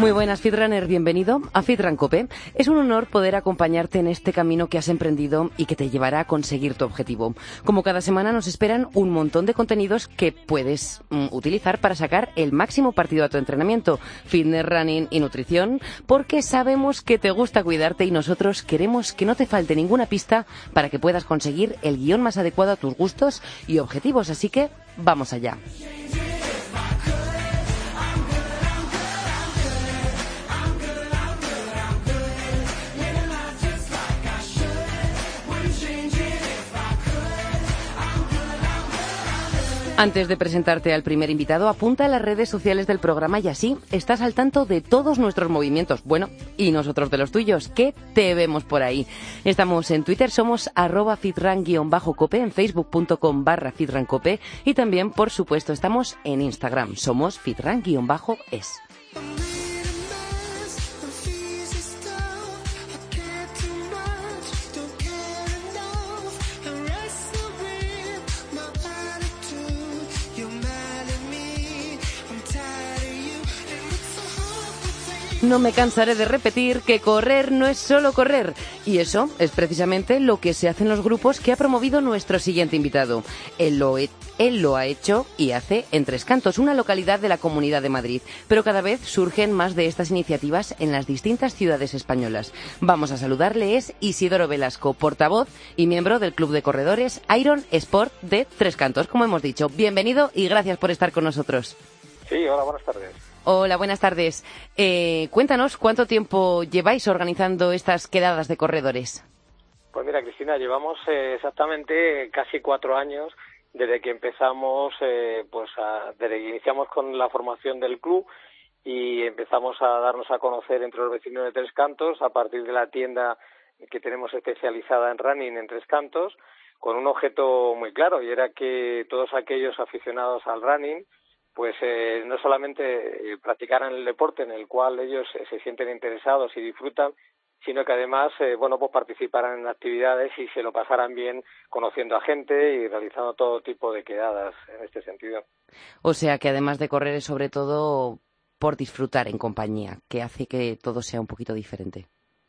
Muy buenas, Fitrunner. Bienvenido a Fitran Cope. Es un honor poder acompañarte en este camino que has emprendido y que te llevará a conseguir tu objetivo. Como cada semana nos esperan un montón de contenidos que puedes mm, utilizar para sacar el máximo partido a tu entrenamiento, fitness, running y nutrición, porque sabemos que te gusta cuidarte y nosotros queremos que no te falte ninguna pista para que puedas conseguir el guion más adecuado a tus gustos y objetivos. Así que vamos allá. Antes de presentarte al primer invitado, apunta a las redes sociales del programa y así estás al tanto de todos nuestros movimientos. Bueno, y nosotros de los tuyos, que te vemos por ahí. Estamos en Twitter, somos arroba fitran-cope, en facebook.com barra fitrancope y también, por supuesto, estamos en Instagram, somos fitran-es. No me cansaré de repetir que correr no es solo correr. Y eso es precisamente lo que se hace en los grupos que ha promovido nuestro siguiente invitado. Él lo, él lo ha hecho y hace en Tres Cantos, una localidad de la Comunidad de Madrid. Pero cada vez surgen más de estas iniciativas en las distintas ciudades españolas. Vamos a saludarle, es Isidoro Velasco, portavoz y miembro del Club de Corredores Iron Sport de Tres Cantos, como hemos dicho. Bienvenido y gracias por estar con nosotros. Sí, hola, buenas tardes. Hola, buenas tardes. Eh, cuéntanos cuánto tiempo lleváis organizando estas quedadas de corredores. Pues mira, Cristina, llevamos eh, exactamente casi cuatro años desde que empezamos, eh, pues, desde que iniciamos con la formación del club y empezamos a darnos a conocer entre los vecinos de Tres Cantos a partir de la tienda que tenemos especializada en running en Tres Cantos, con un objeto muy claro y era que todos aquellos aficionados al running pues eh, no solamente eh, practicaran el deporte en el cual ellos se sienten interesados y disfrutan, sino que además, eh, bueno, pues participaran en actividades y se lo pasaran bien conociendo a gente y realizando todo tipo de quedadas en este sentido. O sea que además de correr es sobre todo por disfrutar en compañía, que hace que todo sea un poquito diferente.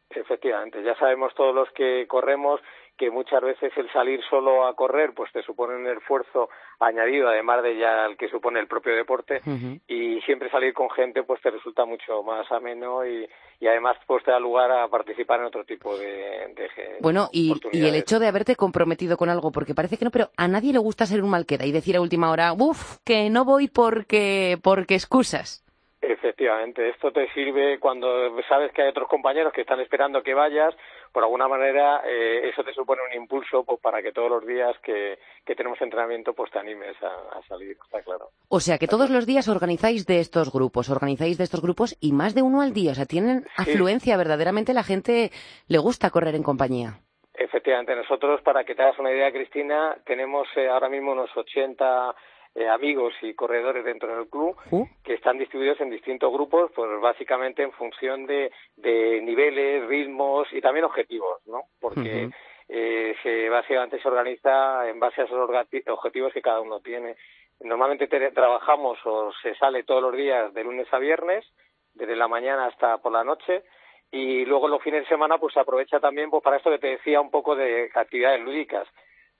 Efectivamente, ya sabemos todos los que corremos que muchas veces el salir solo a correr pues te supone un esfuerzo añadido además de ya el que supone el propio deporte y siempre salir con gente pues te resulta mucho más ameno y, y además pues te da lugar a participar en otro tipo de, de bueno y, y, el hecho de haberte comprometido con algo porque parece que no pero a nadie le gusta ser un mal queda y decir a última hora uff que no voy porque porque excusas Efectivamente, esto te sirve cuando sabes que hay otros compañeros que están esperando que vayas, por alguna manera eh, eso te supone un impulso pues, para que todos los días que, que tenemos entrenamiento pues te animes a, a, salir, está claro. O sea que todos los días organizáis de estos grupos, organizáis de estos grupos y más de uno al día, o sea, tienen afluencia, verdaderamente la gente le gusta correr en compañía. Efectivamente, nosotros, para que te hagas una idea, Cristina, tenemos eh, ahora mismo unos 80 eh, amigos y corredores dentro del club que están distribuidos en distintos grupos, pues básicamente en función de, de niveles, ritmos y también objetivos, ¿no? Porque eh, se, básicamente se organiza en base a esos objetivos que cada uno tiene. Normalmente trabajamos o se sale todos los días de lunes a viernes, desde la mañana hasta por la noche, y luego los fines de semana pues se aprovecha también pues para esto que te decía un poco de actividades lúdicas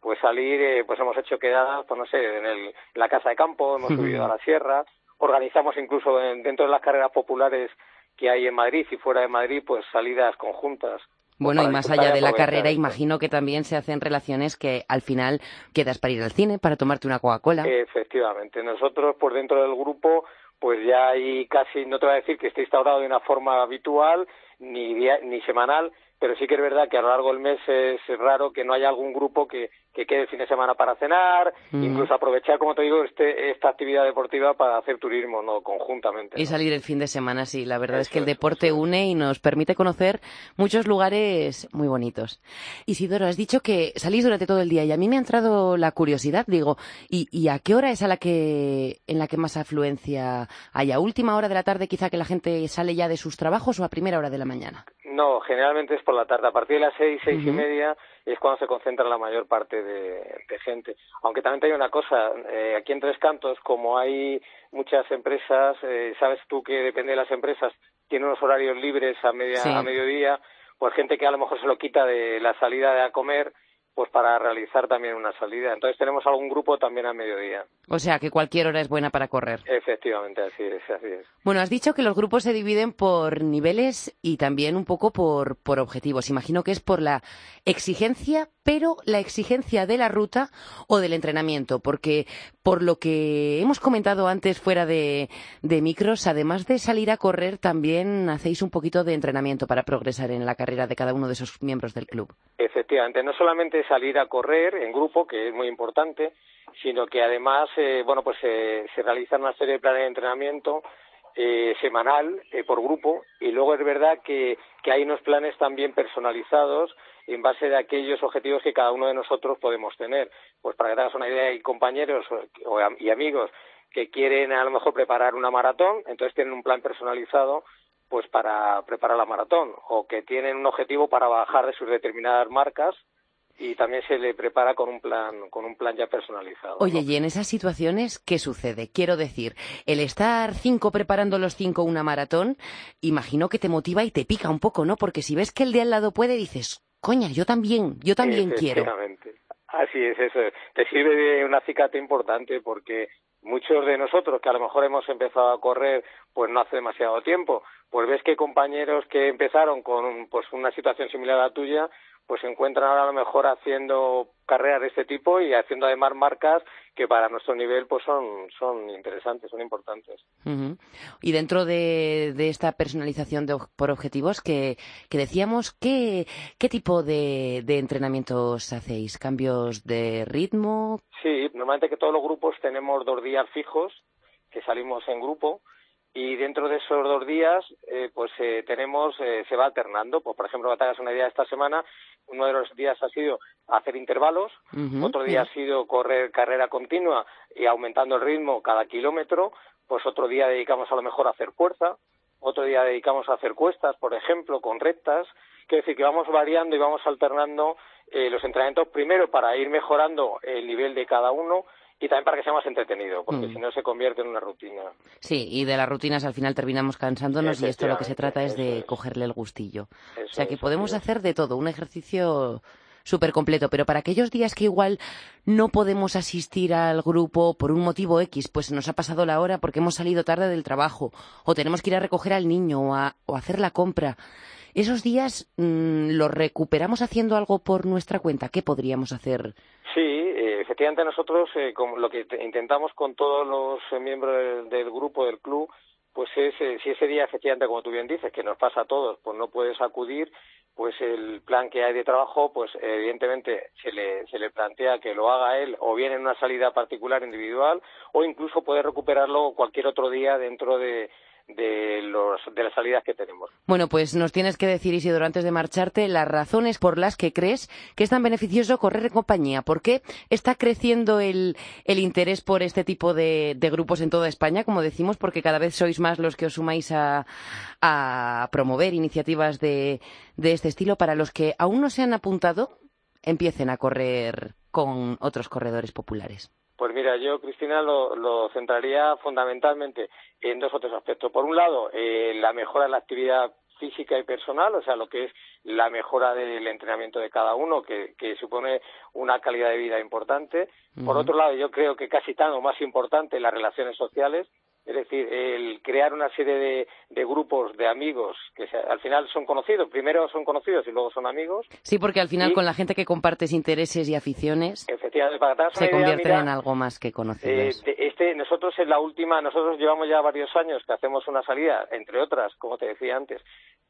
pues salir, eh, pues hemos hecho quedadas, pues no sé, en, el, la casa de campo, hemos subido a la sierra, organizamos incluso dentro de las carreras populares que hay en Madrid y fuera de Madrid, pues salidas conjuntas. Bueno, y más allá de la carrera, imagino que también se hacen relaciones que al final quedas para ir al cine, para tomarte una Coca-Cola. Efectivamente. Nosotros, por dentro del grupo, pues ya hay casi, no te voy a decir que esté instaurado de una forma habitual ni, ni semanal, pero sí que es verdad que a lo largo del mes es raro que no haya algún grupo que, que quede el fin de semana para cenar, incluso aprovechar, como te digo, este, esta actividad deportiva para hacer turismo no conjuntamente. Y salir el fin de semana, sí. La verdad es que el deporte une y nos permite conocer muchos lugares muy bonitos. Isidoro, has dicho que salís durante todo el día y a mí me ha entrado la curiosidad, digo, ¿y, y a qué hora es a la que, en la que más afluencia hay? ¿A última hora de la tarde quizá que la gente sale ya de sus trabajos o a primera hora de la mañana? No, generalmente es por la tarde. A partir de las seis, seis y media es cuando se concentra la mayor parte de, gente. Aunque también hay una cosa, eh, aquí en Tres Cantos, como hay muchas empresas, eh, sabes tú que depende de las empresas, tiene unos horarios libres a, media, a mediodía, pues gente que a lo mejor se lo quita de la salida de a comer pues para realizar también una salida. Entonces tenemos algún grupo también a mediodía. O sea que cualquier hora es buena para correr. Efectivamente, así es, así es. Bueno, has dicho que los grupos se dividen por niveles y también un poco por, por objetivos. Imagino que es por la exigencia, pero la exigencia de la ruta o del entrenamiento, porque por lo que hemos comentado antes fuera de, de micros, además de salir a correr, también hacéis un poquito de entrenamiento para progresar en la carrera de cada uno de esos miembros del club. Efectivamente, no solamente salir a correr en grupo, que es muy importante, sino que además, eh, bueno, pues eh, se realizan una serie de planes de entrenamiento eh, semanal eh, por grupo y luego es verdad que, que hay unos planes también personalizados en base de aquellos objetivos que cada uno de nosotros podemos tener. Pues para que te una idea, hay compañeros y amigos que quieren a lo mejor preparar una maratón, entonces tienen un plan personalizado pues para preparar la maratón o que tienen un objetivo para bajar de sus determinadas marcas y también se le prepara con un plan con un plan ya personalizado. Oye, y en esas situaciones qué sucede? Quiero decir, el estar cinco preparando los cinco una maratón, imagino que te motiva y te pica un poco, ¿no? Porque si ves que el de al lado puede, dices, coña, yo también, yo también quiero. Así es, eso. Te sirve de un acicate importante porque muchos de nosotros que a lo mejor hemos empezado a correr pues no hace demasiado tiempo, pues ves que compañeros que empezaron con pues una situación similar a la tuya, pues se encuentran ahora a lo mejor haciendo carreras de este tipo y haciendo además marcas que para nuestro nivel pues son, son interesantes, son importantes. Y dentro de, de esta personalización de, por objetivos que, que decíamos, ¿qué, qué tipo de, de entrenamientos hacéis? ¿Cambios de ritmo? Sí, normalmente que todos los grupos tenemos dos días fijos que salimos en grupo y dentro de esos dos días eh, pues eh, tenemos eh, se va alternando. Pues por ejemplo hagas una idea esta semana uno de los días ha sido hacer intervalos otro día ha sido correr carrera continua y aumentando el ritmo cada kilómetro pues otro día dedicamos a lo mejor a hacer fuerza otro día dedicamos a hacer cuestas por ejemplo con rectas. Quiere decir que vamos variando y vamos alternando los entrenamientos primero para ir mejorando el nivel de cada uno y también para que sea más entretenido, porque mm. si no se convierte en una rutina. Sí, y de las rutinas al final terminamos cansándonos y esto lo que se trata es de cogerle el gustillo. o sea que podemos hacer de todo, un ejercicio súper completo, pero para aquellos días que igual no podemos asistir al grupo por un motivo X, pues nos ha pasado la hora porque hemos salido tarde del trabajo, o tenemos que ir a recoger al niño o a, hacer la compra. ¿Esos días mm, los recuperamos haciendo algo por nuestra cuenta? ¿Qué podríamos hacer? Sí, efectivamente nosotros eh, lo que intentamos con todos los eh, miembros del, grupo, del club, pues es, eh, si ese día efectivamente, como tú bien dices, que nos pasa a todos, pues no puedes acudir, pues el plan que hay de trabajo, pues evidentemente se le, se le plantea que lo haga él o bien en una salida particular individual o incluso puede recuperarlo cualquier otro día dentro de, de, los, de las salidas que tenemos. Bueno, pues nos tienes que decir, Isidoro, antes de marcharte, las razones por las que crees que es tan beneficioso correr en compañía. ¿Por qué está creciendo el, el interés por este tipo de, grupos en toda España? Como decimos, porque cada vez sois más los que os sumáis a, a promover iniciativas de, de este estilo. Para los que aún no se han apuntado, empiecen a correr con otros corredores populares. Pues mira, yo, Cristina, lo, centraría fundamentalmente en dos o tres aspectos. Por un lado, eh, la mejora de la actividad física y personal, o sea, lo que es la mejora del entrenamiento de cada uno, que, supone una calidad de vida importante. Por otro lado, yo creo que casi tanto más importante las relaciones sociales, Es decir, el crear una serie de, grupos de amigos que al final son conocidos. Primero son conocidos y luego son amigos. Sí, porque al final con la gente que compartes intereses y aficiones se convierten en algo más que conocidos. Eh, este, nosotros en la última, nosotros llevamos ya varios años que hacemos una salida, entre otras, como te decía antes,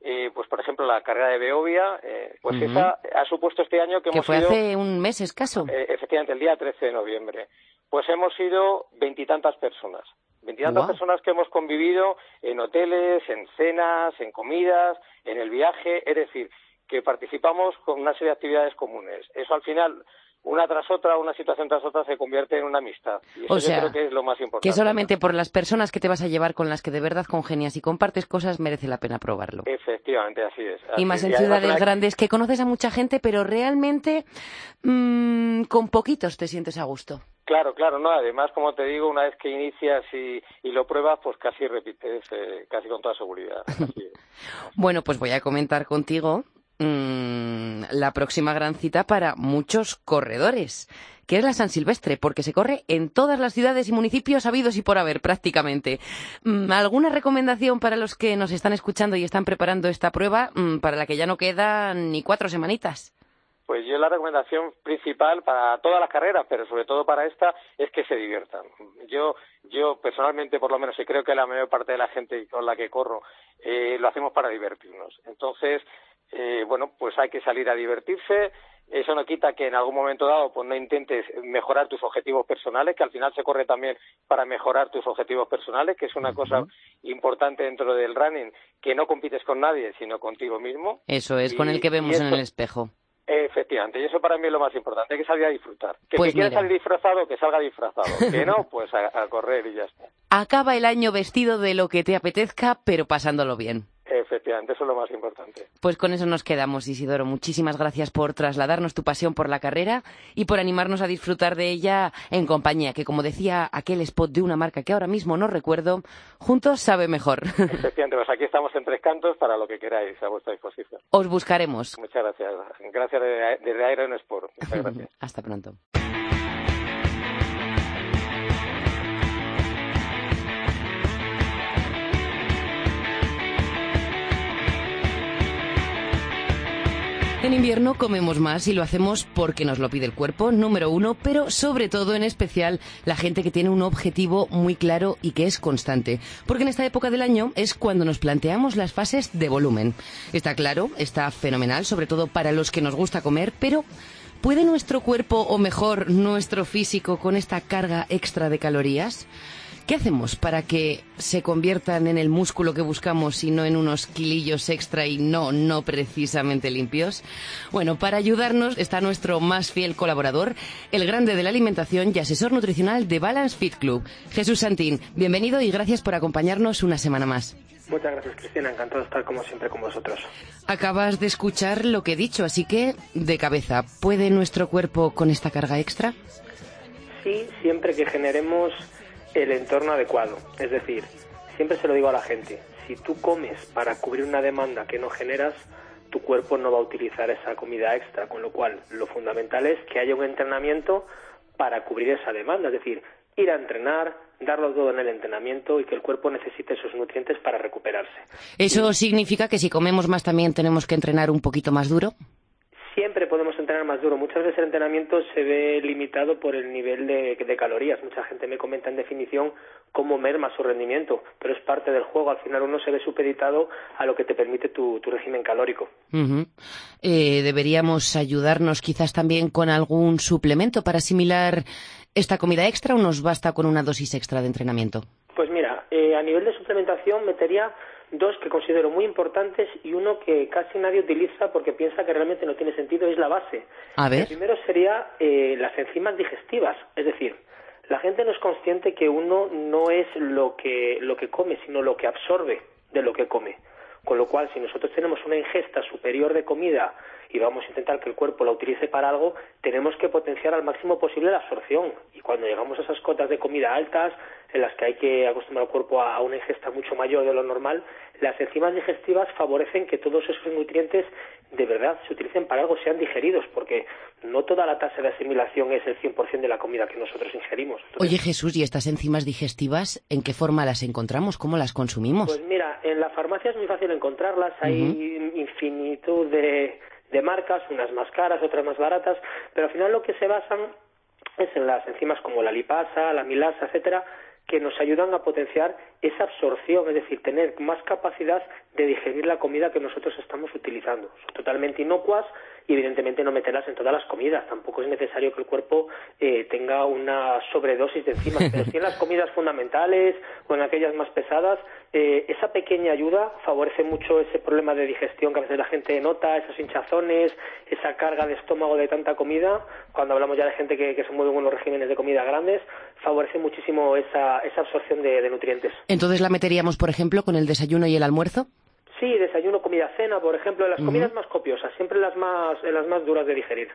eh, pues por ejemplo la carrera de Beovia, eh, pues esa ha supuesto este año que, hemos fue hace un mes escaso. efectivamente, el día 13 de noviembre. Pues hemos sido veintitantas personas. Veintitantas personas que hemos convivido en hoteles, en cenas, en comidas, en el viaje, es decir, que participamos con una serie de actividades comunes. Eso al final una tras otra, una situación tras otra se convierte en una amistad. Y eso yo creo que es lo más importante. Que solamente por las personas que te vas a llevar con las que de verdad congenias y compartes cosas merece la pena probarlo. Efectivamente, así es. y más en ciudades grandes que conoces a mucha gente, pero realmente mm, con poquitos te sientes a gusto. Claro, claro, no. Además, como te digo, una vez que inicias y, lo pruebas, pues casi repites, eh, casi con toda seguridad. bueno, pues voy a comentar contigo mm, la próxima gran cita para muchos corredores, que es la San Silvestre, porque se corre en todas las ciudades y municipios habidos y por haber, prácticamente. Mm, ¿Alguna recomendación para los que nos están escuchando y están preparando esta prueba, mm, para la que ya no quedan ni cuatro semanitas? Pues yo la recomendación principal para todas las carreras, pero sobre todo para esta, es que se diviertan. Yo, yo personalmente, por lo menos, y creo que la mayor parte de la gente con la que corro, eh, lo hacemos para divertirnos. Entonces, eh, bueno, pues hay que salir a divertirse. Eso no quita que en algún momento dado pues no intentes mejorar tus objetivos personales, que al final se corre también para mejorar tus objetivos personales, que es una cosa importante dentro del running, que no compites con nadie, sino contigo mismo. Eso es, con el que vemos en el espejo. Efectivamente, y eso para mí es lo más importante, que salir a disfrutar. Que pues quiere salir disfrazado, que salga disfrazado. Que no, pues a, correr y ya está. Acaba el año vestido de lo que te apetezca, pero pasándolo bien. Efectivamente, eso es lo más importante. Pues con eso nos quedamos, Isidoro. Muchísimas gracias por trasladarnos tu pasión por la carrera y por animarnos a disfrutar de ella en compañía, que como decía aquel spot de una marca que ahora mismo no recuerdo, juntos sabe mejor. Efectivamente, pues aquí estamos en Tres Cantos para lo que queráis, a vuestra disposición. Os buscaremos. Muchas gracias. Gracias desde Iron Sport. Muchas gracias. Hasta pronto. En invierno comemos más y lo hacemos porque nos lo pide el cuerpo, número uno, pero sobre todo en especial la gente que tiene un objetivo muy claro y que es constante. Porque en esta época del año es cuando nos planteamos las fases de volumen. Está claro, está fenomenal, sobre todo para los que nos gusta comer, pero ¿puede nuestro cuerpo o mejor nuestro físico con esta carga extra de calorías? ¿Qué hacemos para que se conviertan en el músculo que buscamos y no en unos kilillos extra y no, no precisamente limpios? Bueno, para ayudarnos está nuestro más fiel colaborador, el grande de la alimentación y asesor nutricional de Balance Fit Club, Jesús Santín. Bienvenido y gracias por acompañarnos una semana más. Muchas gracias, Cristina. Encantado de estar como siempre con vosotros. Acabas de escuchar lo que he dicho, así que, de cabeza, ¿puede nuestro cuerpo con esta carga extra? Sí, siempre que generemos el entorno adecuado. Es decir, siempre se lo digo a la gente, si tú comes para cubrir una demanda que no generas, tu cuerpo no va a utilizar esa comida extra, con lo cual lo fundamental es que haya un entrenamiento para cubrir esa demanda, es decir, ir a entrenar, darlo todo en el entrenamiento y que el cuerpo necesite esos nutrientes para recuperarse. ¿Eso significa que si comemos más también tenemos que entrenar un poquito más duro? Siempre podemos entrenar más duro. Muchas veces el entrenamiento se ve limitado por el nivel de, calorías. Mucha gente me comenta en definición cómo merma su rendimiento, pero es parte del juego. Al final uno se ve supeditado a lo que te permite tu, régimen calórico. Eh, deberíamos ayudarnos quizás también con algún suplemento para asimilar esta comida extra o nos basta con una dosis extra de entrenamiento? Pues mira, eh, a nivel de suplementación metería dos que considero muy importantes y uno que casi nadie utiliza porque piensa que realmente no tiene sentido, es la base. El primero sería eh, las enzimas digestivas, es decir, la gente no es consciente que uno no es lo que, lo que come, sino lo que absorbe de lo que come. Con lo cual, si nosotros tenemos una ingesta superior de comida y vamos a intentar que el cuerpo la utilice para algo, tenemos que potenciar al máximo posible la absorción. Y cuando llegamos a esas cotas de comida altas, en las que hay que acostumbrar al cuerpo a una ingesta mucho mayor de lo normal, las enzimas digestivas favorecen que todos esos nutrientes de verdad se utilicen para algo, sean digeridos, porque no toda la tasa de asimilación es el 100% de la comida que nosotros ingerimos. Oye Jesús, ¿y estas enzimas digestivas en qué forma las encontramos? ¿Cómo las consumimos? Pues mira, en la farmacia es muy fácil encontrarlas, hay infinitud de, de marcas, unas más caras, otras más baratas, pero al final lo que se basan es en las enzimas como la lipasa, la milasa, etcétera, que nos ayudan a potenciar esa absorción, es decir, tener más capacidad de digerir la comida que nosotros estamos utilizando. Son totalmente inocuas y evidentemente no meterlas en todas las comidas. Tampoco es necesario que el cuerpo eh, tenga una sobredosis de enzimas, pero sí en las comidas fundamentales o en aquellas más pesadas, eh, esa pequeña ayuda favorece mucho ese problema de digestión que a veces la gente nota, esos hinchazones, esa carga de estómago de tanta comida. Cuando hablamos ya de gente que, se mueve en unos regímenes de comida grandes, favorece muchísimo esa, esa absorción de nutrientes. Entonces la meteríamos, por ejemplo, con el desayuno y el almuerzo. Sí, desayuno, comida, cena, por ejemplo, las comidas más copiosas, siempre las más, las más duras de digerir.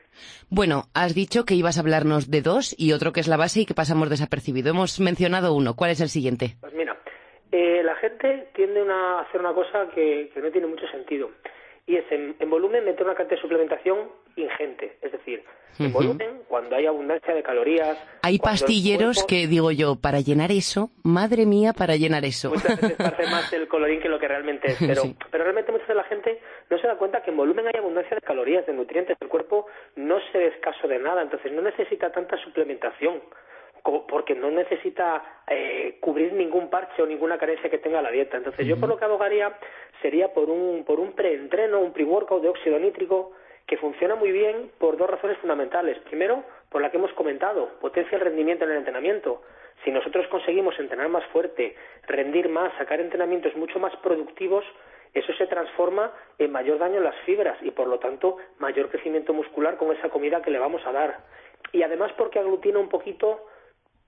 Bueno, has dicho que ibas a hablarnos de dos y otro que es la base y que pasamos desapercibido. Hemos mencionado uno. ¿Cuál es el siguiente? Pues mira, eh, la gente tiende a hacer una cosa que, no tiene mucho sentido y es en, volumen meter una cantidad de suplementación ingente. Es decir, en volumen, cuando hay abundancia de calorías. Hay pastilleros que, digo yo, para llenar eso, madre mía, para llenar eso. Muchas veces parece más el colorín que lo que realmente es, pero, pero realmente mucha de la gente no se da cuenta que en volumen hay abundancia de calorías, de nutrientes. El cuerpo no se ve escaso de nada, entonces no necesita tanta suplementación porque no necesita eh, cubrir ningún parche o ninguna carencia que tenga la dieta. Entonces, yo por lo que abogaría sería por un, por un preentreno, un pre-workout de óxido nítrico que funciona muy bien por dos razones fundamentales. Primero, por la que hemos comentado, potencia el rendimiento en el entrenamiento. Si nosotros conseguimos entrenar más fuerte, rendir más, sacar entrenamientos mucho más productivos, eso se transforma en mayor daño en las fibras y por lo tanto mayor crecimiento muscular con esa comida que le vamos a dar. Y además porque aglutina un poquito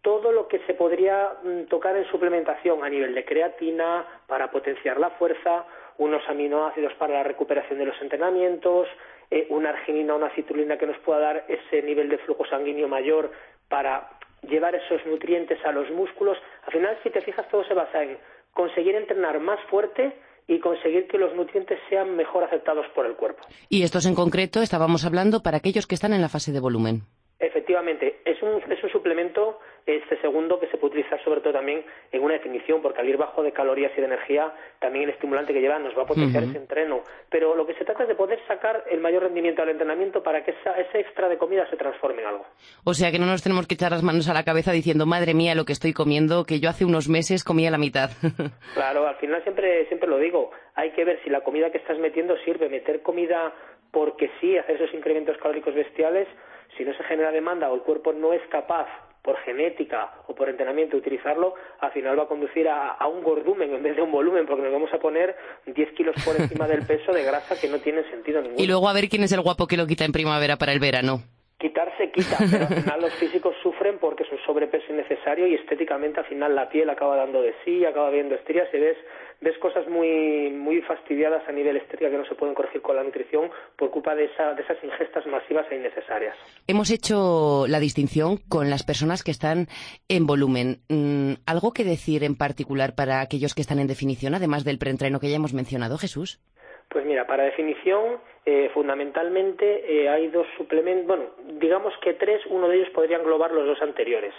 todo lo que se podría mm, tocar en suplementación a nivel de creatina para potenciar la fuerza, unos aminoácidos para la recuperación de los entrenamientos, eh, una arginina, una citulina que nos pueda dar ese nivel de flujo sanguíneo mayor para llevar esos nutrientes a los músculos. Al final, si te fijas, todo se basa en conseguir entrenar más fuerte y conseguir que los nutrientes sean mejor aceptados por el cuerpo. Y estos en concreto estábamos hablando para aquellos que están en la fase de volumen. Efectivamente, es un, es un suplemento este segundo que se puede utilizar sobre todo también en una definición, porque al ir bajo de calorías y de energía, también el estimulante que lleva nos va a potenciar ese entreno. Pero lo que se trata es de poder sacar el mayor rendimiento al entrenamiento para que ese extra de comida se transforme en algo. O sea que no nos tenemos que echar las manos a la cabeza diciendo, madre mía, lo que estoy comiendo, que yo hace unos meses comía la mitad. claro, al final siempre, siempre lo digo, hay que ver si la comida que estás metiendo sirve. Meter comida porque sí, hacer esos incrementos calóricos bestiales, si no se genera demanda o el cuerpo no es capaz por genética o por entrenamiento utilizarlo, al final va a conducir a, un gordumen en vez de un volumen, porque nos vamos a poner 10 kilos por encima del peso de grasa que no tiene sentido ninguno. Y luego a ver quién es el guapo que lo quita en primavera para el verano. Quitarse quita, pero al final los físicos sufren porque es un sobrepeso innecesario y estéticamente al final la piel acaba dando de sí, acaba viendo estrías y ves ves cosas muy, muy fastidiadas a nivel estética que no se pueden corregir con la nutrición por culpa de, esa, de esas ingestas masivas e innecesarias. Hemos hecho la distinción con las personas que están en volumen. Mm, ¿Algo que decir en particular para aquellos que están en definición, además del preentreno que ya hemos mencionado, Jesús? Pues mira, para definición, eh, fundamentalmente eh, hay dos suplementos, bueno, digamos que tres, uno de ellos podría englobar los dos anteriores.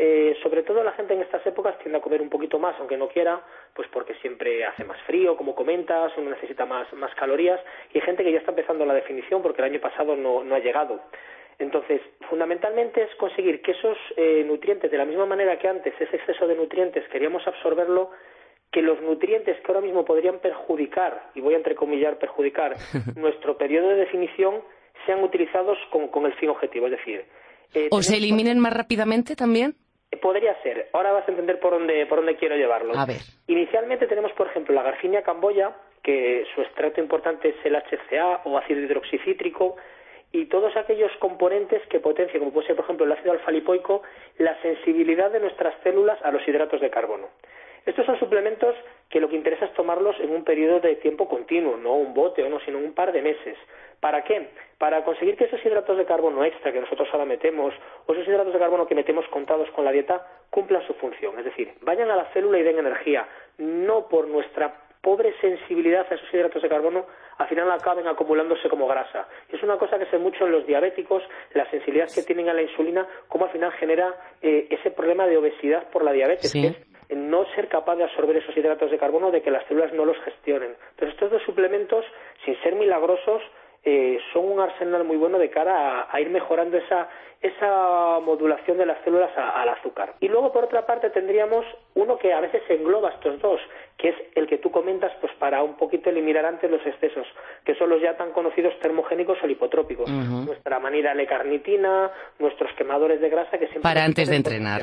Eh, sobre todo la gente en estas épocas tiende a comer un poquito más, aunque no quiera, pues porque siempre hace más frío, como comentas, uno necesita más, más calorías, y hay gente que ya está empezando la definición porque el año pasado no, no ha llegado. Entonces, fundamentalmente es conseguir que esos eh, nutrientes, de la misma manera que antes ese exceso de nutrientes queríamos absorberlo, que los nutrientes que ahora mismo podrían perjudicar, y voy a entrecomillar perjudicar, nuestro periodo de definición, sean utilizados con, con el fin objetivo. Es decir, eh, ¿O se eliminen más rápidamente también? Podría ser. Ahora vas a entender por dónde, por dónde quiero llevarlo. A ver. Inicialmente tenemos, por ejemplo, la Garcinia camboya, que su extracto importante es el HCA o ácido hidroxicítrico, y todos aquellos componentes que potencian, como puede ser, por ejemplo, el ácido alfa-lipoico, la sensibilidad de nuestras células a los hidratos de carbono. Estos son suplementos que lo que interesa es tomarlos en un periodo de tiempo continuo, no un bote o no, sino un par de meses. ¿Para qué? Para conseguir que esos hidratos de carbono extra que nosotros ahora metemos o esos hidratos de carbono que metemos contados con la dieta cumplan su función. Es decir, vayan a la célula y den energía, no por nuestra pobre sensibilidad a esos hidratos de carbono al final acaben acumulándose como grasa. Es una cosa que se mucho en los diabéticos, la sensibilidad que tienen a la insulina, cómo al final genera eh, ese problema de obesidad por la diabetes, que es no ser capaz de absorber esos hidratos de carbono, de que las células no los gestionen. Pero estos dos suplementos, sin ser milagrosos, eh, son un arsenal muy bueno de cara a, ir mejorando esa, esa modulación de las células al azúcar. Y luego, por otra parte, tendríamos uno que a veces engloba estos dos, que es el que tú comentas, pues para un poquito eliminar antes los excesos, que son los ya tan conocidos termogénicos o lipotrópicos. Nuestra manera L-carnitina, nuestros quemadores de grasa que siempre... Para antes de entrenar.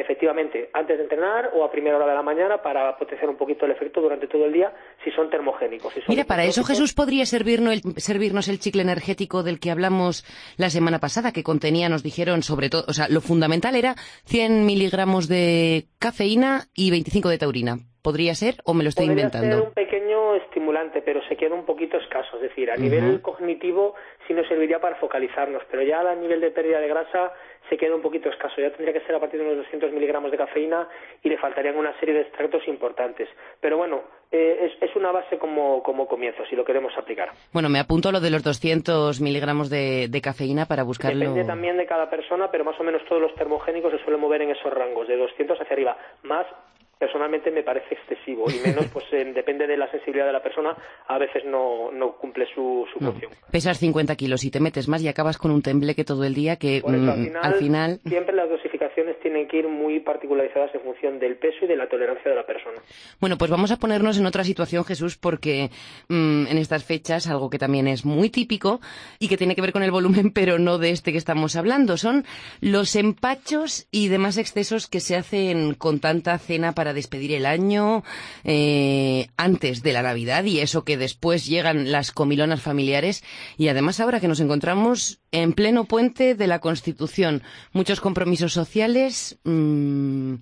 Efectivamente, antes de entrenar o a primera hora de la mañana para potenciar un poquito el efecto durante todo el día si son termogénicos. Mira, para eso Jesús podría servirnos el, servirnos el chicle energético del que hablamos la semana pasada, que contenía, nos dijeron sobre todo, o sea, lo fundamental era 100 miligramos de cafeína y 25 de taurina. ¿Podría ser o me lo estoy inventando? Ser un pequeño estimulante, pero se queda un poquito escaso. Es decir, a nivel cognitivo sí nos serviría para focalizarnos, pero ya a nivel de pérdida de grasa se queda un poquito escaso. Ya tendría que ser a partir de unos 200 miligramos de cafeína y le faltarían una serie de extractos importantes. Pero bueno, eh, es, una base como, comienzo, si lo queremos aplicar. Bueno, me apunto lo de los 200 miligramos de, de cafeína para buscarlo. Depende también de cada persona, pero más o menos todos los termogénicos se suelen mover en esos rangos, de 200 hacia arriba. Más personalmente me parece excesivo y menos pues depende de la sensibilidad de la persona a veces no, no cumple su, función. Pesas 50 kilos y te metes más y acabas con un tembleque todo el día que mm, al, final, siempre las tienen que ir muy particularizadas en función del peso y de la tolerancia de la persona. Bueno pues vamos a ponernos en otra situación Jesús porque mm, en estas fechas algo que también es muy típico y que tiene que ver con el volumen pero no de este que estamos hablando son los empachos y demás excesos que se hacen con tanta cena para despedir el año eh, antes de la Navidad y eso que después llegan las comilonas familiares. Y además ahora que nos encontramos en pleno puente de la Constitución, muchos compromisos sociales mm,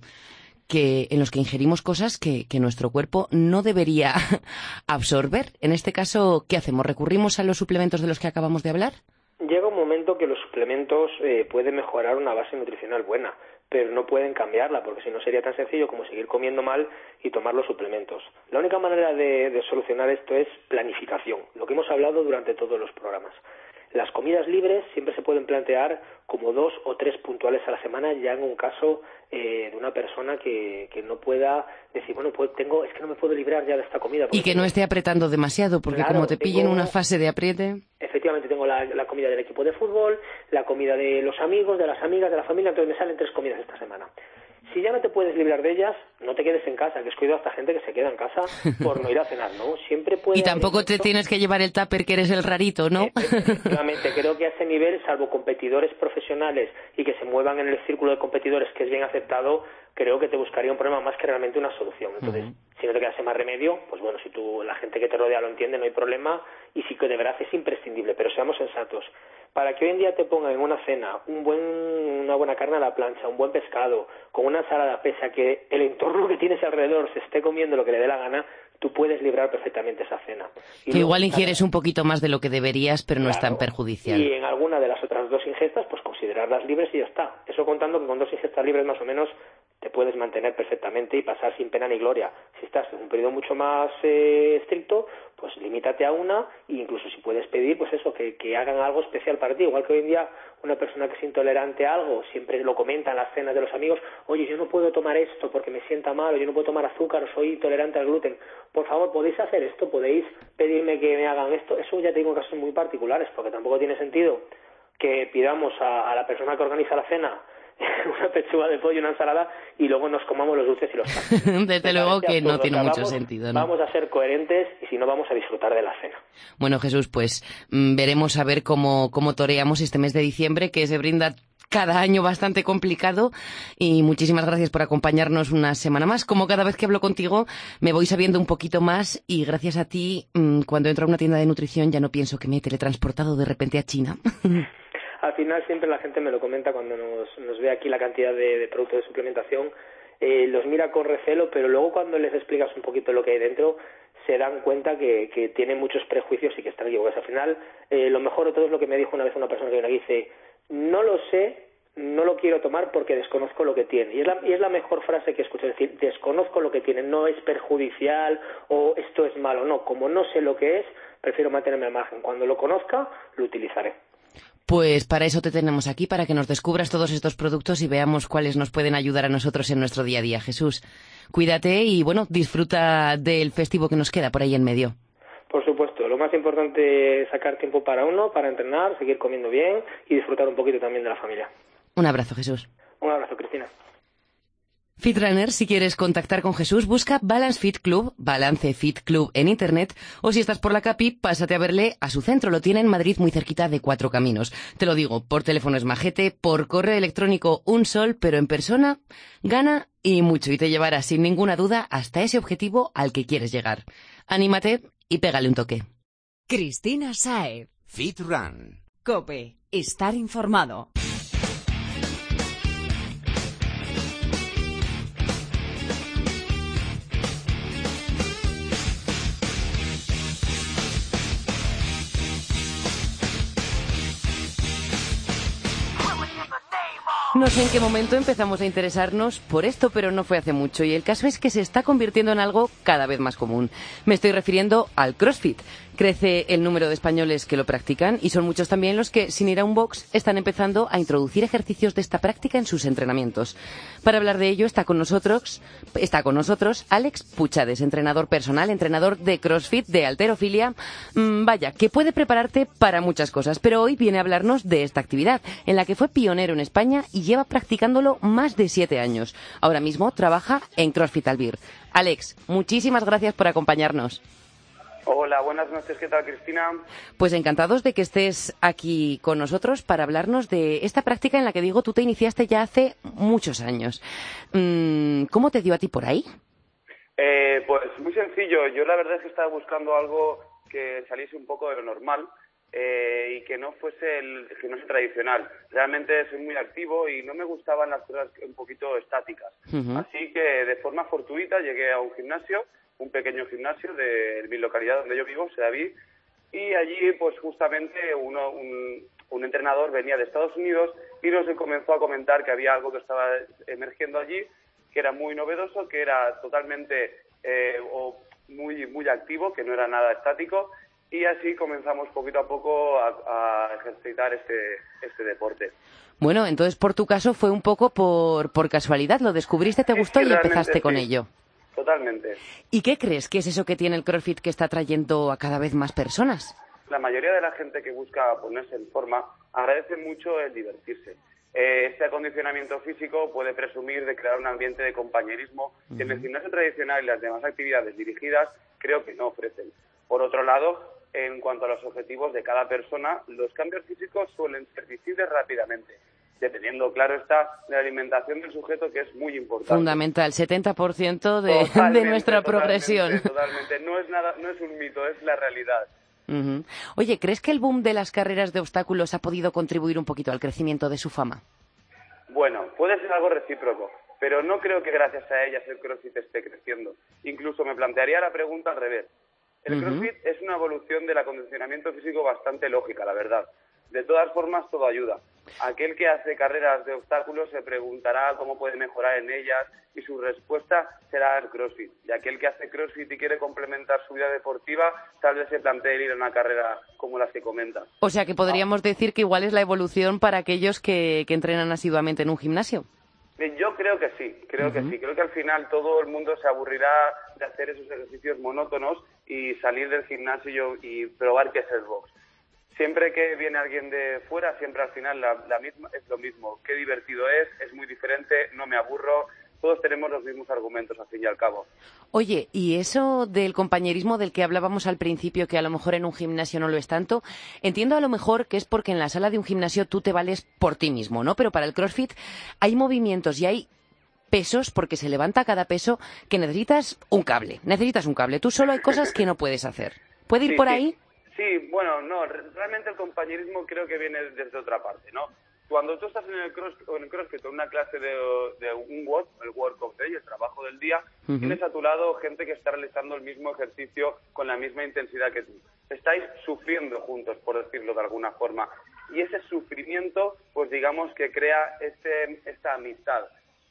que, en los que ingerimos cosas que, nuestro cuerpo no debería absorber. En este caso, ¿qué hacemos? ¿Recurrimos a los suplementos de los que acabamos de hablar? Llega un momento que los suplementos eh, pueden mejorar una base nutricional buena pero no pueden cambiarla, porque si no sería tan sencillo como seguir comiendo mal y tomar los suplementos. La única manera de, solucionar esto es planificación, lo que hemos hablado durante todos los programas. Las comidas libres siempre se pueden plantear como dos o tres puntuales a la semana, ya en un caso eh, de una persona que, que, no pueda decir, bueno, pues tengo, es que no me puedo librar ya de esta comida. Y que no esté apretando demasiado, porque como te pille en una fase de apriete. Efectivamente, tengo la, la, comida del equipo de fútbol, la comida de los amigos, de las amigas, de la familia, entonces me salen tres comidas esta semana si ya no te puedes librar de ellas, no te quedes en casa, que es cuidado a esta gente que se queda en casa por no ir a cenar, ¿no? Siempre puede Y tampoco te tienes que llevar el tupper que eres el rarito, ¿no? Efectivamente, creo que a ese nivel, salvo competidores profesionales y que se muevan en el círculo de competidores que es bien aceptado, creo que te buscaría un problema más que realmente una solución. Entonces, si no te quedase más remedio, pues bueno, si tú, la gente que te rodea lo entiende, no hay problema, y sí que de verdad es imprescindible, pero seamos sensatos para que hoy en día te pongan en una cena un buen, una buena carne a la plancha, un buen pescado, con una ensalada, pese a que el entorno que tienes alrededor se esté comiendo lo que le dé la gana, tú puedes librar perfectamente esa cena. que igual ingieres un poquito más de lo que deberías, pero no es tan perjudicial. Y en alguna de las otras dos ingestas, pues considerarlas libres y ya está. Eso contando que con dos ingestas libres más o menos te puedes mantener perfectamente y pasar sin pena ni gloria. Si estás en un periodo mucho más eh, estricto, pues limítate a una e incluso si puedes pedir, pues eso, que, que, hagan algo especial para ti. Igual que hoy en día una persona que es intolerante a algo siempre lo comenta en las cenas de los amigos, oye, yo no puedo tomar esto porque me sienta mal, o yo no puedo tomar azúcar, o soy intolerante al gluten. Por favor, ¿podéis hacer esto? ¿Podéis pedirme que me hagan esto? Eso ya tengo casos muy particulares, porque tampoco tiene sentido que pidamos a la persona que organiza la cena una pechuga de pollo, una ensalada y luego nos comamos los dulces y los panes. Desde luego que no tiene mucho sentido. ¿no? Vamos a ser coherentes y si no vamos a disfrutar de la cena. Bueno, Jesús, pues mm, veremos a ver cómo, cómo toreamos este mes de diciembre que se brinda cada año bastante complicado y muchísimas gracias por acompañarnos una semana más. Como cada vez que hablo contigo me voy sabiendo un poquito más y gracias a ti mm, cuando entro a una tienda de nutrición ya no pienso que me he teletransportado de repente a China. al final siempre la gente me lo comenta cuando nos, ve aquí la cantidad de, productos de suplementación eh, los mira con recelo, pero luego cuando les explicas un poquito lo que hay dentro, se dan cuenta que, que tienen muchos prejuicios y que están equivocados. Al final, eh, lo mejor de todo es lo que me dijo una vez una persona que me dice, no lo sé, no lo quiero tomar porque desconozco lo que tiene. Y es la, y es la mejor frase que escucho, es decir, desconozco lo que tiene, no es perjudicial o esto es malo, no, como no sé lo que es, prefiero mantenerme al margen. Cuando lo conozca, lo utilizaré. Pues para eso te tenemos aquí, para que nos descubras todos estos productos y veamos cuáles nos pueden ayudar a nosotros en nuestro día a día. Jesús, cuídate y bueno, disfruta del festivo que nos queda por ahí en medio. Por supuesto, lo más importante es sacar tiempo para uno, para entrenar, seguir comiendo bien y disfrutar un poquito también de la familia. Un abrazo, Jesús. Un abrazo, Cristina. Fitrunner, si quieres contactar con Jesús, busca Balance Fit Club, Balance Fit Club en internet, o si estás por la CAPI, pásate a verle a su centro. Lo tiene en Madrid, muy cerquita de Cuatro Caminos. Te lo digo, por teléfono es majete, por correo electrónico un sol, pero en persona gana y mucho, y te llevará sin ninguna duda hasta ese objetivo al que quieres llegar. Anímate y pégale un toque. Cristina Sae. Fit Run. Cope. Estar informado. No sé en qué momento empezamos a interesarnos por esto, pero no fue hace mucho. Y el caso es que se está convirtiendo en algo cada vez más común. Me estoy refiriendo al CrossFit. Crece el número de españoles que lo practican y son muchos también los que, sin ir a un box, están empezando a introducir ejercicios de esta práctica en sus entrenamientos. Para hablar de ello está con nosotros, está con nosotros Alex Puchades, entrenador personal, entrenador de CrossFit, de alterofilia. Mm, vaya, que puede prepararte para muchas cosas, pero hoy viene a hablarnos de esta actividad, en la que fue pionero en España y lleva practicándolo más de siete años. Ahora mismo trabaja en CrossFit Albir. Alex, muchísimas gracias por acompañarnos. Hola, buenas noches. ¿Qué tal, Cristina? Pues encantados de que estés aquí con nosotros para hablarnos de esta práctica en la que digo tú te iniciaste ya hace muchos años. Mm, ¿Cómo te dio a ti por ahí? Eh, pues muy sencillo. Yo la verdad es que estaba buscando algo que saliese un poco de lo normal eh, y que no fuese el gimnasio tradicional. Realmente soy muy activo y no me gustaban las cosas un poquito estáticas. Así que de forma fortuita llegué a un gimnasio un pequeño gimnasio de mi localidad donde yo vivo, Sedaví, y allí pues justamente uno, un, un, entrenador venía de Estados Unidos y nos comenzó a comentar que había algo que estaba emergiendo allí, que era muy novedoso, que era totalmente eh, o muy, muy activo, que no era nada estático, y así comenzamos poquito a poco a, a ejercitar este, este deporte. Bueno, entonces por tu caso fue un poco por, por casualidad, lo descubriste, te gustó y empezaste con ello. Totalmente. ¿Y qué crees que es eso que tiene el CrossFit que está trayendo a cada vez más personas? La mayoría de la gente que busca ponerse en forma agradece mucho el divertirse. Eh, este acondicionamiento físico puede presumir de crear un ambiente de compañerismo que en el gimnasio tradicional y las demás actividades dirigidas creo que no ofrecen. Por otro lado, en cuanto a los objetivos de cada persona, los cambios físicos suelen ser visibles rápidamente dependiendo, claro está, de la alimentación del sujeto, que es muy importante. Fundamental, 70% de, de nuestra progresión. Totalmente, no es, nada, no es un mito, es la realidad. Oye, ¿crees que el boom de las carreras de obstáculos ha podido contribuir un poquito al crecimiento de su fama? Bueno, puede ser algo recíproco, pero no creo que gracias a ellas el CrossFit esté creciendo. Incluso me plantearía la pregunta al revés. El CrossFit es una evolución del acondicionamiento físico bastante lógica, la verdad. De todas formas, todo ayuda. Aquel que hace carreras de obstáculos se preguntará cómo puede mejorar en ellas y su respuesta será el CrossFit. Y aquel que hace CrossFit y quiere complementar su vida deportiva, tal vez se plantee ir a una carrera como las que comenta. O sea que podríamos decir que igual es la evolución para aquellos que, entrenan asiduamente en un gimnasio. Yo creo que sí, creo que sí. Creo que al final todo el mundo se aburrirá de hacer esos ejercicios monótonos y salir del gimnasio y probar qué es el box siempre que viene alguien de fuera, siempre al final la, misma, es lo mismo. Qué divertido es, es muy diferente, no me aburro. Todos tenemos los mismos argumentos, al fin y al cabo. Oye, y eso del compañerismo del que hablábamos al principio, que a lo mejor en un gimnasio no lo es tanto, entiendo a lo mejor que es porque en la sala de un gimnasio tú te vales por ti mismo, ¿no? Pero para el CrossFit hay movimientos y hay pesos, porque se levanta cada peso, que necesitas un cable. Necesitas un cable. Tú solo hay cosas que no puedes hacer. ¿Puede ir por ahí? Sí, bueno, no, realmente el compañerismo creo que viene desde otra parte, ¿no? Cuando tú estás en el, cross, en el CrossFit o en una clase de, un WOD, el of Day, Tienes a tu lado gente que está realizando el mismo ejercicio con la misma intensidad que tú. Estáis sufriendo juntos, por decirlo de alguna forma. Y ese sufrimiento, pues digamos que crea este, esta amistad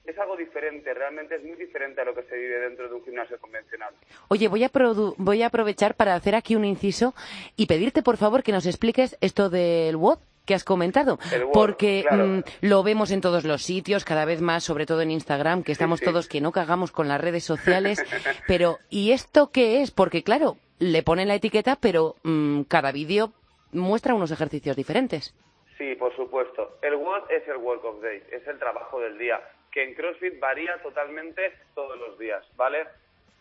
es algo diferente, realmente es muy diferente a lo que se vive dentro de un gimnasio convencional. Oye, voy a, voy a aprovechar para hacer aquí un inciso y pedirte, por favor, que nos expliques esto del WOD que has comentado, porque mm, lo vemos en todos los sitios, cada vez más, sobre todo en Instagram, que estamos todos que no cagamos con las redes sociales, pero ¿y esto qué es? Porque claro, le ponen la etiqueta, pero mm, cada vídeo muestra unos ejercicios diferentes. Sí, por supuesto. El WOD es el Work of Day, es el trabajo del día que en CrossFit varía totalmente todos los días, ¿vale?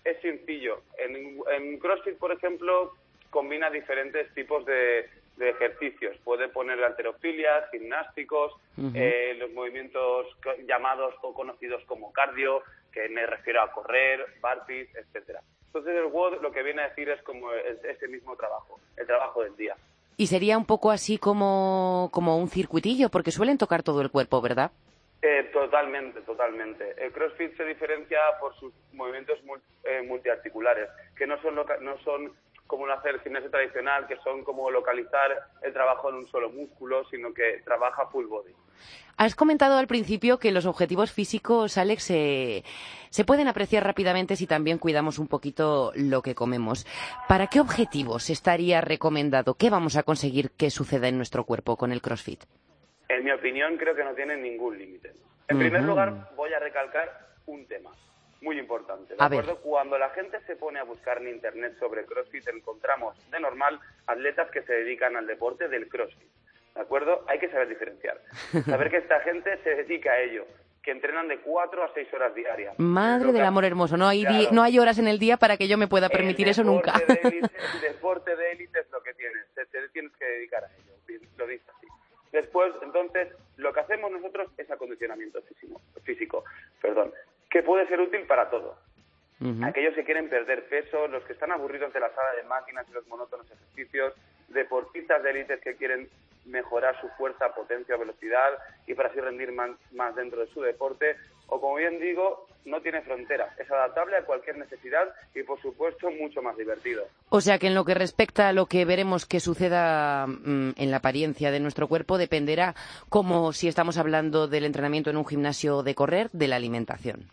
Es sencillo. En, CrossFit, por ejemplo, combina diferentes tipos de, ejercicios. Puede poner alterofilias, gimnásticos, eh, los movimientos llamados o conocidos como cardio, que me refiero a correr, burpees, etcétera. Entonces el WOD lo que viene a decir es como ese mismo trabajo, el trabajo del día. Y sería un poco así como, como un circuitillo, porque suelen tocar todo el cuerpo, ¿verdad? Eh, totalmente, totalmente. El CrossFit se diferencia por sus movimientos eh, multiarticulares, que no son, no son como hacer el gimnasio tradicional, que son como localizar el trabajo en un solo músculo, sino que trabaja full body. Has comentado al principio que los objetivos físicos, Alex, se pueden apreciar rápidamente si también cuidamos un poquito lo que comemos. ¿Para qué objetivos estaría recomendado? ¿Qué vamos a conseguir que suceda en nuestro cuerpo con el CrossFit? En mi opinión, creo que no tiene ningún límite. En primer lugar, voy a recalcar un tema muy importante. ¿de acuerdo? Cuando la gente se pone a buscar en Internet sobre CrossFit, encontramos de normal atletas que se dedican al deporte del CrossFit. ¿De acuerdo? Hay que saber diferenciar. Saber que esta gente se dedica a ello que entrenan de cuatro a seis horas diarias. Madre del amor hermoso, no hay, no hay horas en el día para que yo me pueda permitir eso nunca. el deporte de élite es lo que tienes, te, tienes que dedicar a ello, lo dice así. Después, entonces, lo que hacemos nosotros es acondicionamiento físico, físico perdón, que puede ser útil para todo. Aquellos que quieren perder peso, los que están aburridos de la sala de máquinas y los monótonos ejercicios, deportistas de élites que quieren mejorar su fuerza, potencia, velocidad y para así rendir más, dentro de su deporte. O como bien digo, no tiene fronteras, es adaptable a cualquier necesidad y por supuesto mucho más divertido. O sea que en lo que respecta a lo que veremos que suceda mm, en la apariencia de nuestro cuerpo dependerá como si estamos hablando del entrenamiento en un gimnasio de correr, de la alimentación.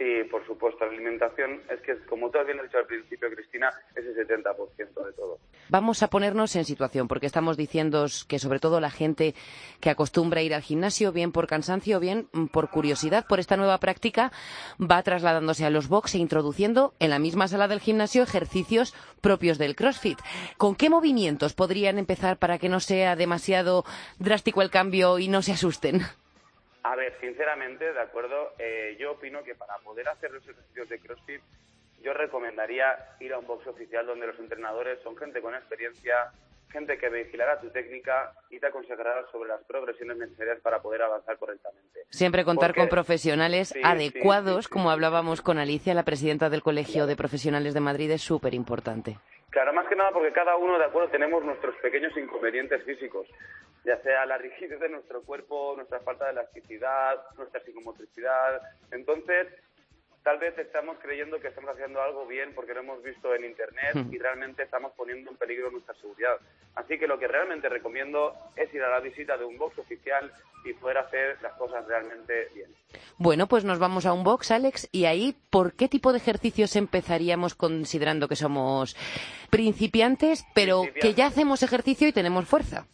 Sí, por supuesto. La alimentación es que, como tú bien dicho al principio, Cristina, es el 70% de todo. Vamos a ponernos en situación, porque estamos diciendo que sobre todo la gente que acostumbra a ir al gimnasio, bien por cansancio, bien por curiosidad por esta nueva práctica, va trasladándose a los box e introduciendo en la misma sala del gimnasio ejercicios propios del CrossFit. ¿Con qué movimientos podrían empezar para que no sea demasiado drástico el cambio y no se asusten? A ver, sinceramente, de acuerdo, eh, yo opino que para poder hacer los ejercicios de CrossFit, yo recomendaría ir a un box oficial donde los entrenadores son gente con experiencia, gente que vigilará tu técnica y te aconsejará sobre las progresiones necesarias para poder avanzar correctamente. Siempre contar con profesionales adecuados, como hablábamos con Alicia, la presidenta del Colegio de Profesionales de Madrid, es súper importante. Claro, más que nada porque cada uno, de acuerdo, tenemos nuestros pequeños inconvenientes físicos ya sea la rigidez de nuestro cuerpo, nuestra falta de elasticidad, nuestra psicomotricidad. Entonces, tal vez estamos creyendo que estamos haciendo algo bien porque lo hemos visto en Internet y realmente estamos poniendo en peligro nuestra seguridad. Así que lo que realmente recomiendo es ir a la visita de un box oficial y poder hacer las cosas realmente bien. Bueno, pues nos vamos a un box, Alex, y ahí, ¿por qué tipo de ejercicios empezaríamos considerando que somos principiantes, pero que ya hacemos ejercicio y tenemos fuerza?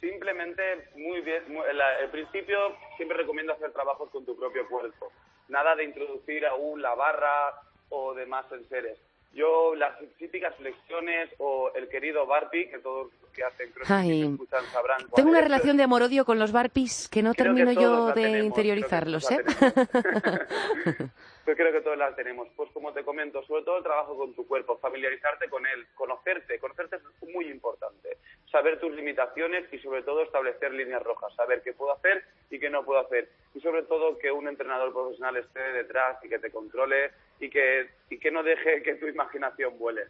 Simplemente, muy bien, el principio siempre recomiendo hacer trabajos con tu propio cuerpo. Nada de introducir aún la barra o demás enseres. Yo, las típicas flexiones o el querido Barpi, que todos los que hacen Ay, escuchan sabrán. Tengo una relación de amor-odio con los Barpis que no termino yo de interiorizarlos, ¿eh? Pues creo que todas las tenemos. Pues como te comento, sobre todo el trabajo con tu cuerpo, familiarizarte con él, conocerte. Conocerte es muy importante. Saber tus limitaciones y sobre todo establecer líneas rojas, saber qué puedo hacer y qué no puedo hacer. Y sobre todo que un entrenador profesional esté detrás y que te controle y que, y que no deje que tu imaginación vuele.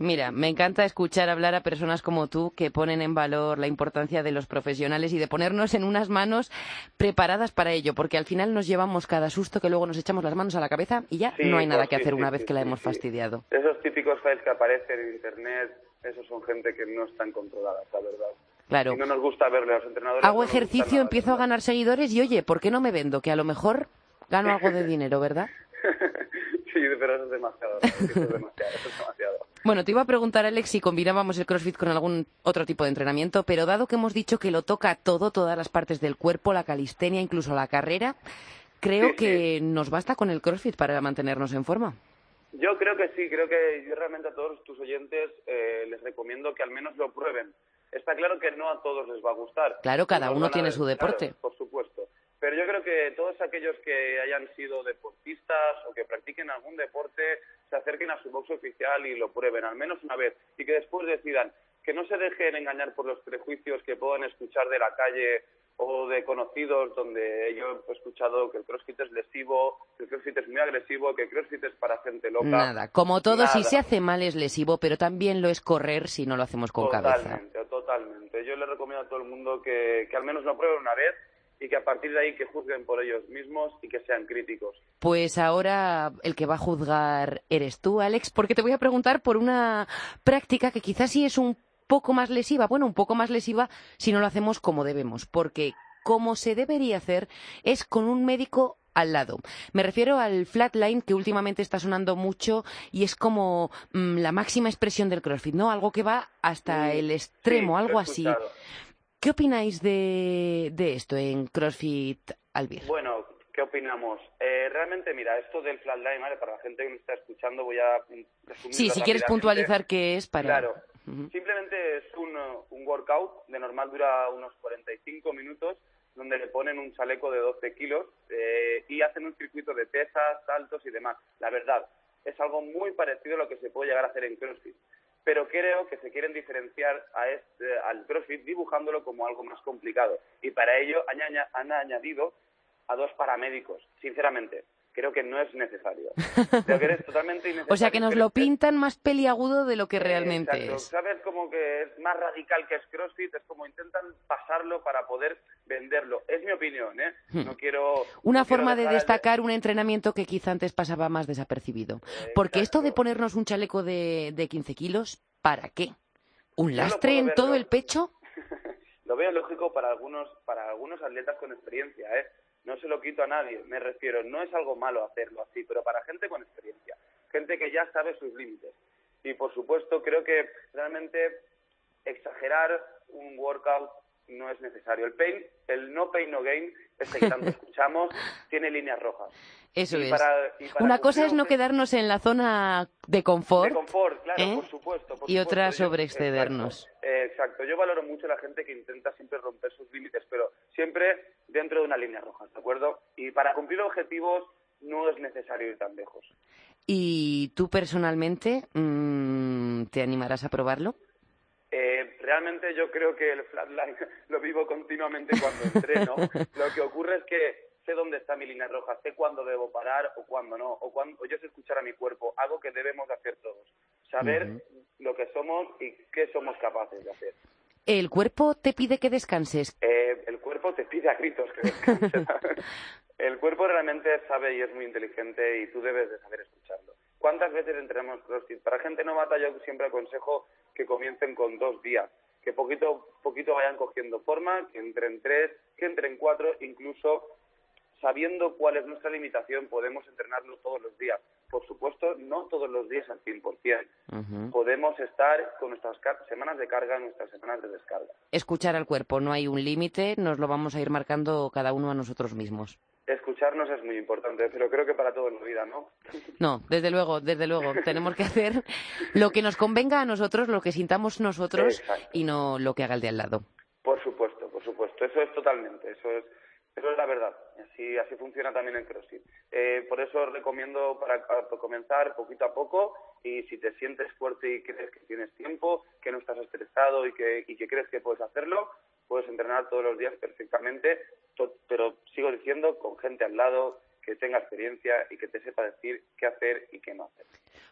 Mira, me encanta escuchar hablar a personas como tú que ponen en valor la importancia de los profesionales y de ponernos en unas manos preparadas para ello, porque al final nos llevamos cada susto que luego nos echamos las manos a la cabeza y ya no hay nada que hacer una vez que la hemos fastidiado. Esos típicos files que aparecen en internet, esos son gente que no están controladas, la verdad. Claro. Y no nos gusta verle a los entrenadores. Hago ejercicio, empiezo a ganar seguidores y oye, ¿por qué no me vendo? Que a lo mejor gano algo de dinero, ¿verdad? sí, pero eso es demasiado. Eso es demasiado, eso es demasiado. Bueno, te iba a preguntar, Alex, si combinábamos el CrossFit con algún otro tipo de entrenamiento, pero dado que hemos dicho que lo toca todo, todas las partes del cuerpo, la calistenia, incluso la carrera, creo que nos basta con el CrossFit para mantenernos en forma. Yo creo que sí, creo que yo realmente a todos tus oyentes eh, les recomiendo que al menos lo prueben. Está claro que no a todos les va a gustar. Claro, cada uno tiene su deporte. por supuesto. Pero yo creo que todos aquellos que hayan sido deportistas o que practiquen algún deporte se acerquen a su box oficial y lo prueben al menos una vez y que después decidan que no se dejen engañar por los prejuicios que puedan escuchar de la calle o de conocidos donde yo he escuchado que el crossfit es lesivo, que el crossfit es muy agresivo, que el crossfit es para gente loca. Nada, como todo, si se hace mal es lesivo, pero también lo es correr si no lo hacemos con cabeza. Totalmente, totalmente. Yo le recomiendo a todo el mundo que, que al menos lo pruebe una vez y que a partir de ahí que juzguen por ellos mismos y que sean críticos. Pues ahora el que va a juzgar eres tú, Alex, porque te voy a preguntar por una práctica que quizás sí es un poco más lesiva, bueno, un poco más lesiva si no lo hacemos como debemos, porque como se debería hacer es con un médico al lado. Me refiero al flatline que últimamente está sonando mucho y es como mm, la máxima expresión del CrossFit, ¿no? Algo que va hasta el extremo, algo así. ¿Qué opináis de, esto en CrossFit Albir? Bueno, ¿qué opinamos? Eh, realmente, mira, esto del flatline, ¿vale? Para la gente que me está escuchando voy a Sí, si quieres puntualizar qué es para... Claro, simplemente es un, un workout, de normal dura unos 45 minutos, donde le ponen un chaleco de 12 kilos eh, y hacen un circuito de pesas, saltos y demás. La verdad, es algo muy parecido a lo que se puede llegar a hacer en CrossFit pero creo que se quieren diferenciar a este, al CrossFit dibujándolo como algo más complicado. Y para ello han, añadido a dos paramédicos, sinceramente. Creo que no es necesario. Creo que eres totalmente innecesario. o sea, que nos lo pintan más peliagudo de lo que realmente es. ¿Sabes? Como que es más radical que es CrossFit, es como intentan pasarlo para poder venderlo. Es mi opinión, ¿eh? Hmm. No quiero... Una forma de destacar un entrenamiento que quizá antes pasaba más desapercibibido. Porque esto de ponernos un chaleco de, de 15 kilos, ¿para qué? ¿Un lastre en todo el pecho? lo veo lógico para algunos, para algunos atletas con experiencia, ¿eh? No se lo quito a nadie, me refiero, no es algo malo hacerlo así, pero para gente con experiencia, gente que ya sabe sus límites. Y por supuesto, creo que realmente exagerar un workout no es necesario. El pain, el no pain no gain, este que tanto escuchamos, tiene líneas rojas. Eso es. Una cosa es no quedarnos en la zona de confort. De confort, claro, ¿eh? por, supuesto, y otra sobre excedernos. Exacto. Yo valoro mucho a la gente que intenta siempre romper sus límites, pero siempre dentro de una línea roja, ¿de acuerdo? Y para cumplir objetivos no es necesario ir tan lejos. ¿Y tú personalmente mm, te animarás a probarlo? Realmente yo creo que el flatline lo vivo continuamente cuando entreno. lo que ocurre es que sé dónde está mi línea roja, sé cuándo debo parar o cuándo no, o, cuando, yo sé escuchar a mi cuerpo, algo que debemos hacer todos, saber lo que somos y qué somos capaces de hacer. ¿El cuerpo te pide que descanses? Eh, el cuerpo te pide a gritos que descanses. el cuerpo realmente sabe y es muy inteligente y tú debes de saber escucharlo. ¿Cuántas veces entrenamos CrossFit? Para gente novata yo siempre aconsejo que comiencen con dos días, que poquito poquito vayan cogiendo forma, que entren tres, que entren cuatro, incluso sabiendo cuál es nuestra limitación podemos entrenarlo todos los días. Por supuesto, no todos los días al 100%. Podemos estar con nuestras semanas de carga, nuestras semanas de descarga. Escuchar al cuerpo, no hay un límite, nos lo vamos a ir marcando cada uno a nosotros mismos escucharnos es muy importante, pero creo que para todo en la vida, ¿no? No, desde luego, desde luego. Tenemos que hacer lo que nos convenga a nosotros, lo que sintamos nosotros y no lo que haga el de al lado. Por supuesto, por supuesto. Eso es totalmente, eso es, eso es la verdad. Así, así funciona también en CrossFit. Eh, por eso recomiendo para, comenzar poquito a poco y si te sientes fuerte y crees que tienes tiempo, que no estás estresado y que, y que crees que puedes hacerlo, puedes entrenar todos los días perfectamente, pero sigo diciendo con gente al lado que tenga experiencia y que te sepa decir qué hacer y qué no hacer.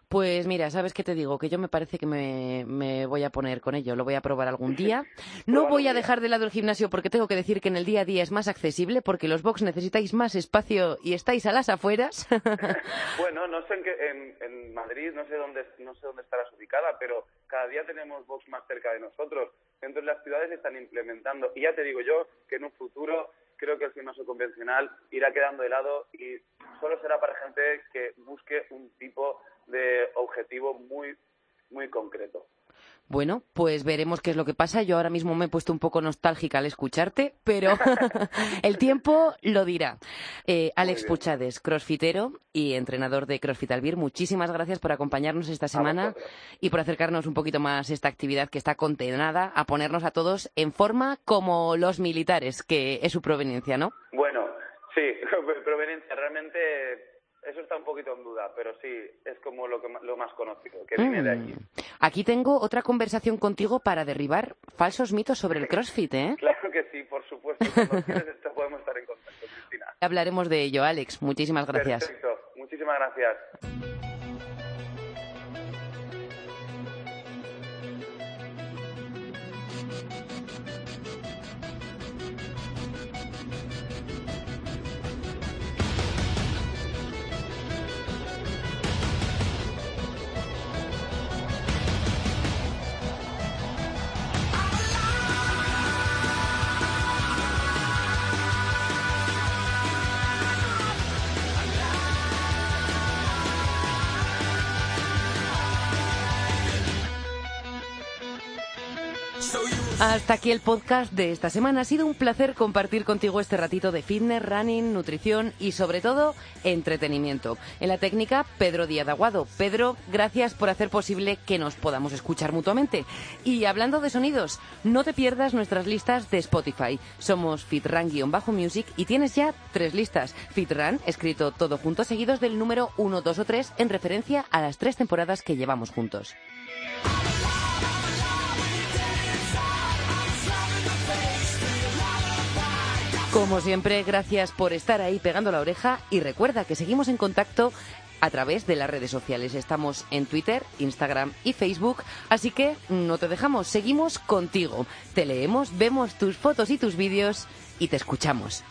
Pues mira, ¿sabes qué te digo? Que yo me parece que me, voy a poner con ello, lo voy a probar algún día. No voy a dejar de lado el gimnasio porque tengo que decir que en el día a día es más accesible porque los box necesitáis más espacio y estáis a las afueras. bueno, no sé en, qué, en, Madrid, no sé dónde no sé dónde estarás ubicada, pero cada día tenemos box más cerca de nosotros. Entonces las ciudades están implementando y ya te digo yo que en un futuro creo que el gimnasio convencional irá quedando de lado y solo será para gente que busque un tipo de objetivo muy, muy concreto. Bueno, pues veremos qué es lo que pasa. Yo ahora mismo me he puesto un poco nostálgica al escucharte, pero el tiempo lo dirá. Eh, Alex Puchades, crossfitero y entrenador de CrossFit Albir, muchísimas gracias por acompañarnos esta semana y por acercarnos un poquito más a esta actividad que está condenada a ponernos a todos en forma como los militares, que es su proveniencia, ¿no? Bueno, sí, proveniencia. Realmente eso está un poquito en duda, pero sí, es como lo, que, lo más conocido, que viene de aquí. Mm. Aquí tengo otra conversación contigo para derribar falsos mitos sobre el CrossFit, ¿eh? Claro que sí, por supuesto. Cuando quieres podemos estar en contacto, Cristina. Hablaremos de ello, Alex. Muchísimas gracias. Perfecto. Muchísimas gracias. Hasta aquí el podcast de esta semana. Ha sido un placer compartir contigo este ratito de fitness, running, nutrición y sobre todo entretenimiento. En la técnica, Pedro Díaz Aguado. Pedro, gracias por hacer posible que nos podamos escuchar mutuamente. Y hablando de sonidos, no te pierdas nuestras listas de Spotify. Somos FitRun-Music y tienes ya tres listas. FitRun, escrito todo junto, seguidos del número 1, 2 o 3 en referencia a las tres temporadas que llevamos juntos. Como siempre, gracias por estar ahí pegando la oreja y recuerda que seguimos en contacto a través de las redes sociales. Estamos en Twitter, Instagram y Facebook, así que no te dejamos, seguimos contigo. Te leemos, vemos tus fotos y tus vídeos y te escuchamos.